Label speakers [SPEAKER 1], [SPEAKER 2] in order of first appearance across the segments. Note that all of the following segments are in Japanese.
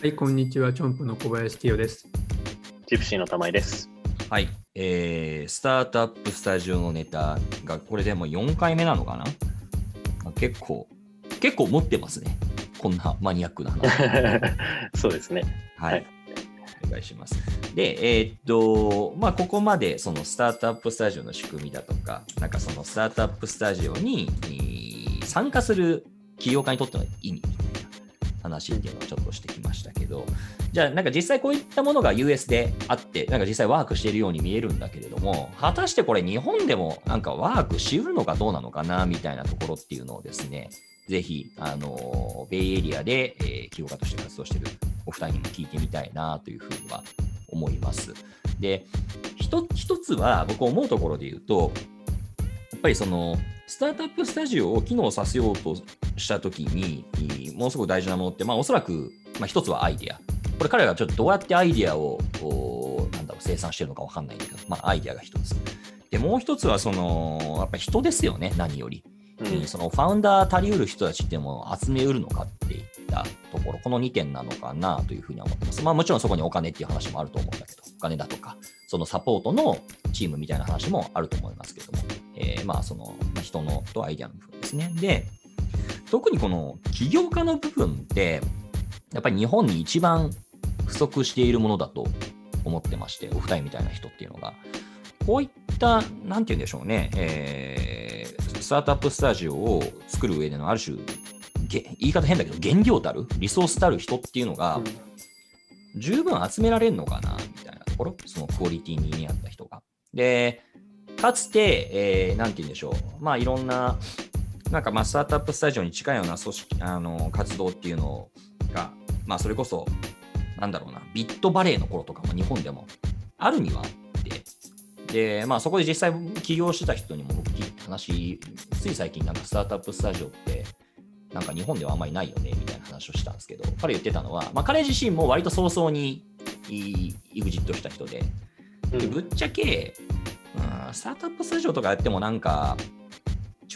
[SPEAKER 1] はい、こんにちは。チョンプの小林清です。
[SPEAKER 2] ジプシーの玉井です。
[SPEAKER 3] はい、えー、スタートアップスタジオのネタが、これでも4回目なのかな？結構、結構持ってますね。こんなマニアックな話。
[SPEAKER 2] そうですね。
[SPEAKER 3] はい、はいお願いします。で、えー、っと、まあ、ここまでそのスタートアップスタジオの仕組みだとか、なんかそのスタートアップスタジオに参加する起業家にとっての意味話っていうのをちょっとしてきましたけど、じゃあなんか実際こういったものが US であって、なんか実際ワークしているように見えるんだけれども、果たしてこれ日本でもなんかワークしうるのかどうなのかなみたいなところっていうのをですね、ぜひ、あの、ベイエリアで、えー、起業家として活動しているお二人にも聞いてみたいなというふうには思います。で、一つは僕思うところで言うと、やっぱりその、スタートアップスタジオを機能させようとしたときに、ものすごく大事なものって、まあ、おそらく、まあ、一つはアイデア。これ彼らがちょっとどうやってアイデアを、なんだろう、生産してるのかわかんないんだけど、まあ、アイデアが一つ。で、もう一つは、その、やっぱり人ですよね、何より。うん、そのファウンダー足りうる人たちっていうのを集めうるのかっていったところ、この2点なのかなというふうに思ってます。まあもちろんそこにお金っていう話もあると思うんだけど、お金だとか、そのサポートのチームみたいな話もあると思いますけども、えー、まあその、まあ、人のとアイデアの部分ですね。で、特にこの起業家の部分って、やっぱり日本に一番不足しているものだと思ってまして、お二人みたいな人っていうのが、こういった、なんて言うんでしょうね、えー、スタートアップスタジオを作る上でのある種、言い方変だけど、原料たる、リソースたる人っていうのが、十分集められるのかな、みたいな。ところ、そのクオリティに似合った人が。で、かつて、えー、なんて言うんでしょう、まあいろんな、なんかまあスタートアップスタジオに近いような組織、あの活動っていうのが、まあそれこそ、なんだろうな、ビットバレーの頃とかも日本でもあるにはあって、で、まあそこで実際起業してた人にも僕聞いた話、つい最近なんかスタートアップスタジオって、なんか日本ではあんまりないよねみたいな話をしたんですけど、彼言ってたのは、まあ、彼自身も割と早々にイグジットした人で、でぶっちゃけ、うん、スタートアップスタジオとかやってもなんか、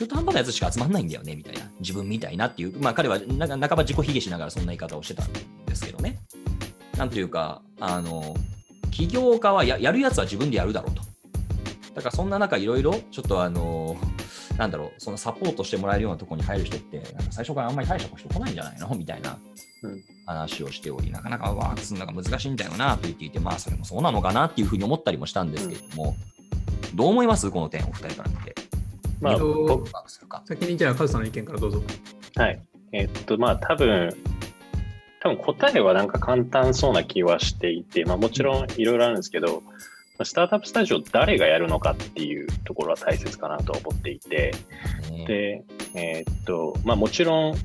[SPEAKER 3] 中途半端なやつしか集まんないんだよねみたいな、自分みたいなっていう、まあ彼はな半ば自己卑下しながらそんな言い方をしてたんですけどね。なんというか、あの、起業家はややるやつは自分でやるだろうと。だからそんな中いろいろちょっとあの、なんだろう、そのサポートしてもらえるようなところに入る人って、なんか最初からあんまり大した人来ないんじゃないの？みたいな話をしており、なかなかワークするのが難しいんだよなと言っていて、まあそれもそうなのかなっていうふうに思ったりもしたんですけれども、うん、どう思います？この点、お二人から見て。
[SPEAKER 1] まあ、先にじゃあ、カズさんの意見からどうぞ。
[SPEAKER 2] はい。えー、っと、まあ多分、多分答えはなんか簡単そうな気はしていて、まあもちろんいろいろあるんですけど、スタートアップスタジオ誰がやるのかっていうところは大切かなと思っていて、で、えー、っと、まあもちろん、ま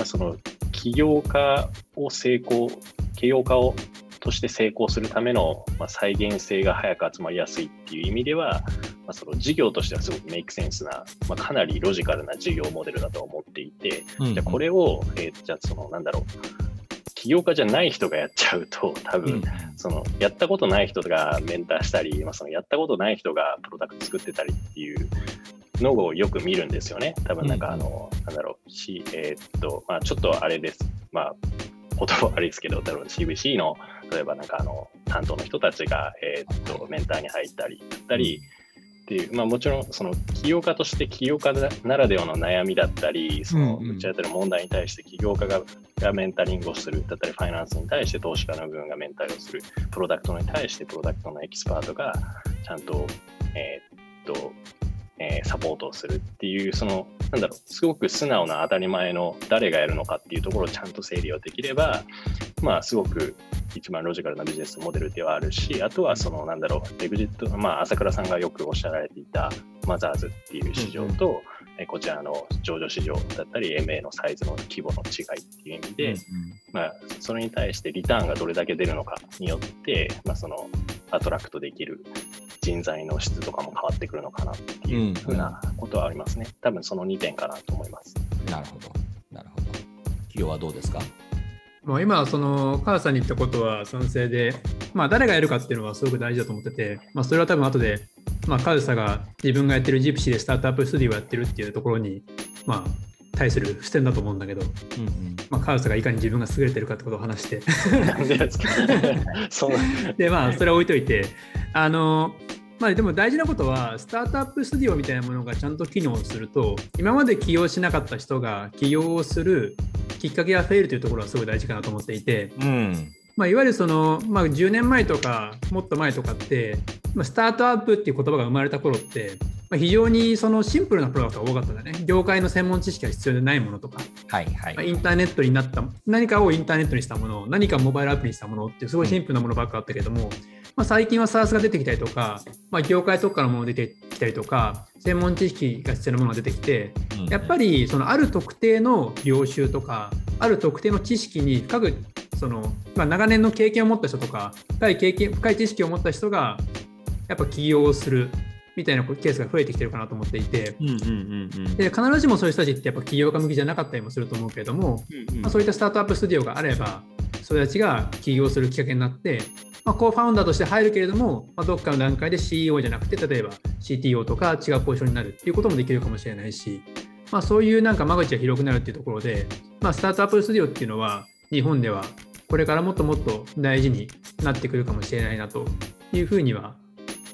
[SPEAKER 2] あ、その起業家を成功、起業家をとして成功するための、まあ、再現性が早く集まりやすいっていう意味では、まあ、その事業としてはすごくメイクセンスな、まあ、かなりロジカルな事業モデルだと思っていて、うんうん、じゃこれを、えー、じゃあそのなんだろう。起業家じゃない人がやっちゃうと多分、そのやったことない人がメンターしたり、まあ、そのやったことない人がプロダクト作ってたりっていうのをよく見るんですよね。多分なんかあの、なんだろう、しえー、っと、まあちょっとあれです。まあ言葉悪いですけど、多分 CVC の例えばなんかあの担当の人たちが、えー、っとメンターに入ったりだったり、っていう、まあ、もちろんその起業家として起業家ならではの悩みだったり、その打ち当たる問題に対して起業家ががメンタリングをする、だったりファイナンスに対して投資家の部分がメンタリングをする、プロダクトに対してプロダクトのエキスパートがちゃんと、えー、っと、えー、サポートをするっていう、その、なんだろう、すごく素直な当たり前の誰がやるのかっていうところをちゃんと整理をできれば、まあ、すごく一番ロジカルなビジネスモデルではあるし、あとはその、なんだろう、エグジット、まあ、朝倉さんがよくおっしゃられていたマザーズっていう市場と、こちらの上場市場だったり MA のサイズの規模の違いっていう意味で、まあ、それに対してリターンがどれだけ出るのかによって、まあ、そのアトラクトできる人材の質とかも変わってくるのかなっていうふうなことはありますね。多分その2点かなと思います。
[SPEAKER 3] なるほど。なるほど。企業はどうですか？
[SPEAKER 1] もう今、その母さんに言ったことは賛成で、まあ、誰がやるかっていうのはすごく大事だと思ってて、まあ、それは多分後で、まあ、カズサが自分がやってるジプシーでスタートアップスタディをやってるっていうところに、まあ、対する視点だと思うんだけど、うんうん。まあ、カウスがいかに自分が優れてるかってことを話して。でまあそれは置いといてあのまあでも大事なことはスタートアップスタディオみたいなものがちゃんと機能すると今まで起業しなかった人が起業をするきっかけが増えるというところはすごい大事かなと思っていて、うん。まあ、いわゆるその、まあ、10年前とかもっと前とかって、まあ、スタートアップっていう言葉が生まれた頃ってまあ、非常にそのシンプルなプロダクトが多かったんだね。業界の専門知識が必要でないものとか、はいはい。まあ、インターネットになった、何かをインターネットにしたもの、何かモバイルアプリにしたものっていうすごいシンプルなものばっかあったけども、うん、まあ、最近は SARS が出てきたりとか、まあ、業界特化のものが出てきたりとか、専門知識が必要なものが出てきて、うん、やっぱりそのある特定の業種とか、ある特定の知識に深くその、まあ、長年の経験を持った人とか深い経験深い知識を持った人がやっぱ起業をするみたいなケースが増えてきてるかなと思っていて、で必ずしもそういう人たちってやっぱ起業家向きじゃなかったりもすると思うけれども、うんうん、まあ、そういったスタートアップスタジオがあればそれたちが起業するきっかけになって、まあ、コーファウンダーとして入るけれども、まあ、どっかの段階で CEO じゃなくて例えば CTO とか違うポジションになるっていうこともできるかもしれないし、まあ、そういうなんか間口が広くなるっていうところで、まあ、スタートアップスタジオっていうのは日本ではこれからもっともっと大事になってくるかもしれないなというふうには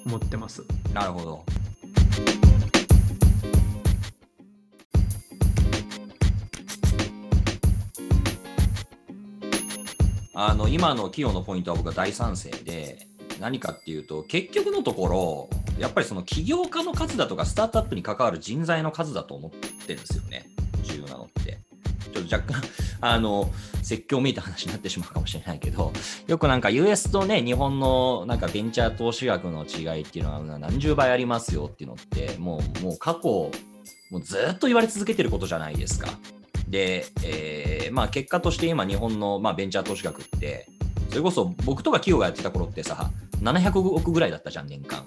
[SPEAKER 1] 思ってます。
[SPEAKER 3] なるほど。あの今の企業のポイントは僕は大賛成で何かっていうと結局のところやっぱりその起業家の数だとかスタートアップに関わる人材の数だと思ってるんですよね。重要なのって。ちょっと若干 あの説教めいた話になってしまうかもしれないけどよくなんか US とね日本のなんかベンチャー投資額の違いっていうのは何十倍ありますよっていうのってもうもう過去もうずっと言われ続けてることじゃないですか。で、えー、まあ、結果として今、日本の、まあ、ベンチャー投資額って、それこそ僕とか企業がやってた頃ってさ、700億ぐらいだったじゃん、年間。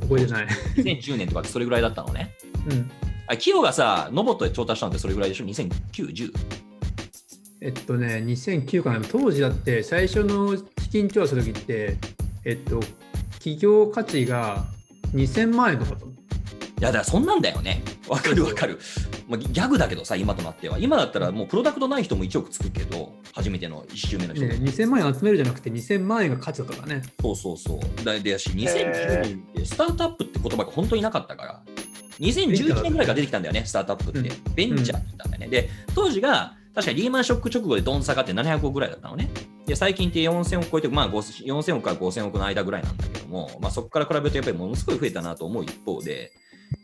[SPEAKER 1] 覚えてない。
[SPEAKER 3] 2010年とかってそれぐらいだったのね。うん。企業がさ、ノボットで調達したのってそれぐらいでしょ ?2009、10?
[SPEAKER 1] えっとね、2009かな？当時だって最初の資金調査の時って、えっと、企業価値が2000万円とかと。い
[SPEAKER 3] や、だからそんなんだよね。わかるわかる。まあ、ギャグだけどさ、今となっては。今だったらもうプロダクトない人も1億つくけど、初めての1周目の人。
[SPEAKER 1] ね、2000万円集めるじゃなくて、2000万円が価値だったからね。
[SPEAKER 3] そうそうそう。だでし、2010年ってスタートアップって言葉が本当になかったから、2011年ぐらいから出てきたんだよね、スタートアップって。ベンチャーって言ったんだよね。で、当時が、確かにリーマンショック直後でドン下がって700億ぐらいだったのね。で、最近って4000億超えて、まあ、4000億から5000億の間ぐらいなんだけども、まあ、そこから比べるとやっぱりものすごい増えたなと思う一方で、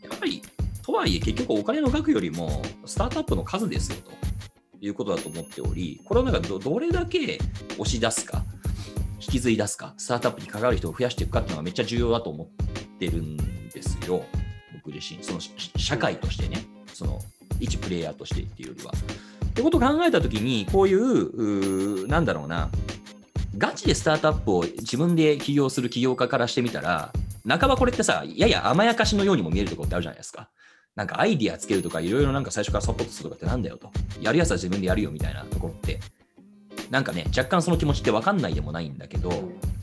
[SPEAKER 3] やっぱりとはいえ、結局お金の額よりもスタートアップの数ですよということだと思っており、これをなんかどれだけ押し出すか、引き継い出すか、スタートアップに関わる人を増やしていくかっていうのがめっちゃ重要だと思ってるんですよ、僕自身。その社会としてね、その一プレイヤーとしてっていうよりは。ってことを考えたときに、こういう、うなんだろうな、ガチでスタートアップを自分で起業する起業家からしてみたら、半ばこれってさ、やや甘やかしのようにも見えるところってあるじゃないですか。なんかアイディアつけるとか、いろいろなんか最初からサポートするとかってなんだよと。やるやつは自分でやるよみたいなところって、なんかね、若干その気持ちって分かんないでもないんだけど、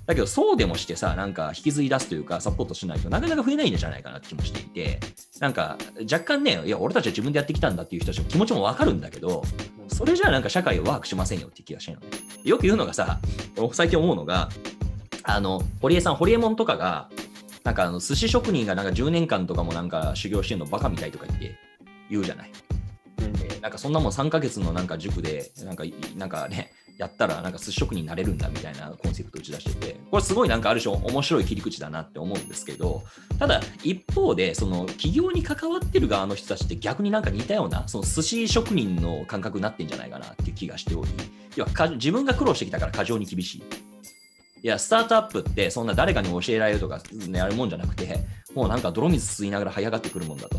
[SPEAKER 3] だけどそうでもしてさ、なんか引きずり出すというか、サポートしないとなかなか増えないんじゃないかなって気もしていて、なんか若干ね、いや、俺たちは自分でやってきたんだっていう人たちの気持ちも分かるんだけど、それじゃあなんか社会をワークしませんよって気がしないの。よく言うのがさ、最近思うのが、あの、堀江さん、堀江門とかが、なんかあの寿司職人がなんか10年間とかもなんか修行してるのバカみたいとか言って言うじゃない。うん、なんかそんなもん3ヶ月のなんか塾でなんかなんかねやったらなんか寿司職人になれるんだみたいなコンセプト打ち出しててこれすごいなんかある種面白い切り口だなって思うんですけどただ一方でその企業に関わってる側の人たちって逆になんか似たようなその寿司職人の感覚になってんじゃないかなっていう気がしており要は自分が苦労してきたから過剰に厳しいいや、スタートアップってそんな誰かに教えられるとか、ね、あるもんじゃなくて、もうなんか泥水吸いながら這い上がってくるもんだと。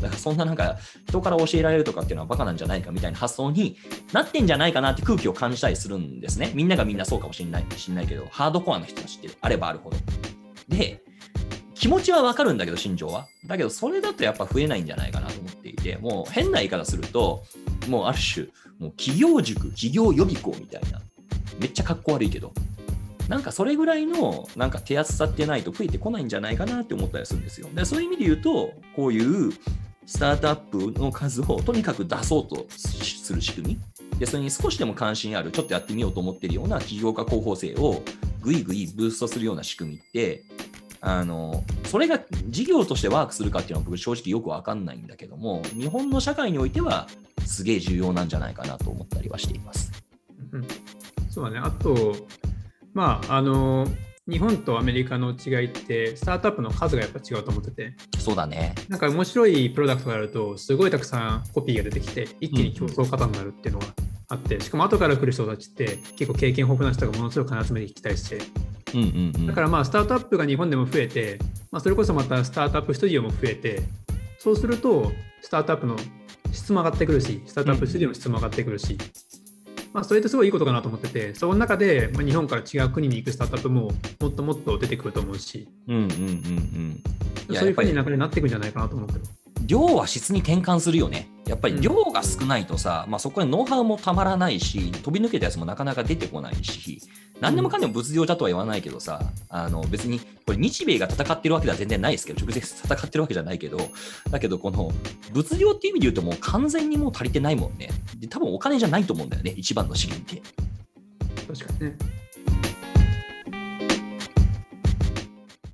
[SPEAKER 3] だからそんななんか人から教えられるとかっていうのはバカなんじゃないかみたいな発想になってんじゃないかなって空気を感じたりするんですね。みんながみんなそうかもしれないしんないけど、ハードコアの人たちってあればあるほど。で、気持ちはわかるんだけど、心情は。だけど、それだとやっぱ増えないんじゃないかなと思っていて、もう変な言い方すると、もうある種、もう企業塾、企業予備校みたいな。めっちゃかっこ悪いけど、なんかそれぐらいのなんか手厚さってないと増えてこないんじゃないかなって思ったりするんですよ。でそういう意味で言うと、こういうスタートアップの数をとにかく出そうとする仕組み。で、それに少しでも関心ある、ちょっとやってみようと思ってるような起業家候補生をぐいぐいブーストするような仕組みって、あのそれが事業としてワークするかっていうのは僕正直よくわかんないんだけども、日本の社会においてはすげえ重要なんじゃないかなと思ったりはしています。
[SPEAKER 1] うん、そうだね。あと、まあ、あの、日本とアメリカの違いって、スタートアップの数がやっぱ違うと思ってて。
[SPEAKER 3] そうだね。
[SPEAKER 1] なんか面白いプロダクトがあると、すごいたくさんコピーが出てきて、一気に競争方になるっていうのがあって、うん、しかも後から来る人たちって結構経験豊富な人がものすごく金集めてきたりして。
[SPEAKER 3] うんうんうん、
[SPEAKER 1] だからまあスタートアップが日本でも増えて、まあ、それこそまたスタートアップスタジオも増えてそうするとスタートアップの質も上がってくるしスタートアップスタジオの質も上がってくるし、まあ、それってすごいいいことかなと思ってて、その中で、まあ、日本から違う国に行くスタートアップももっともっと出てくると思うし、
[SPEAKER 3] うんうんうん
[SPEAKER 1] うん、そういうふうに流れになっていくんじゃないかなと思うけど。
[SPEAKER 3] 量は質に転換するよね。やっぱり量が少ないとさ、うん、まあ、そこにノウハウもたまらないし、飛び抜けたやつもなかなか出てこないし、何でもかんでも物量だとは言わないけどさ、あの別にこれ日米が戦ってるわけでは全然ないですけど、直接戦ってるわけじゃないけど、だけどこの物量っていう意味で言うともう完全にもう足りてないもんね。で多分お金じゃないと思うんだよね、一番の資源って。
[SPEAKER 1] 確かにね。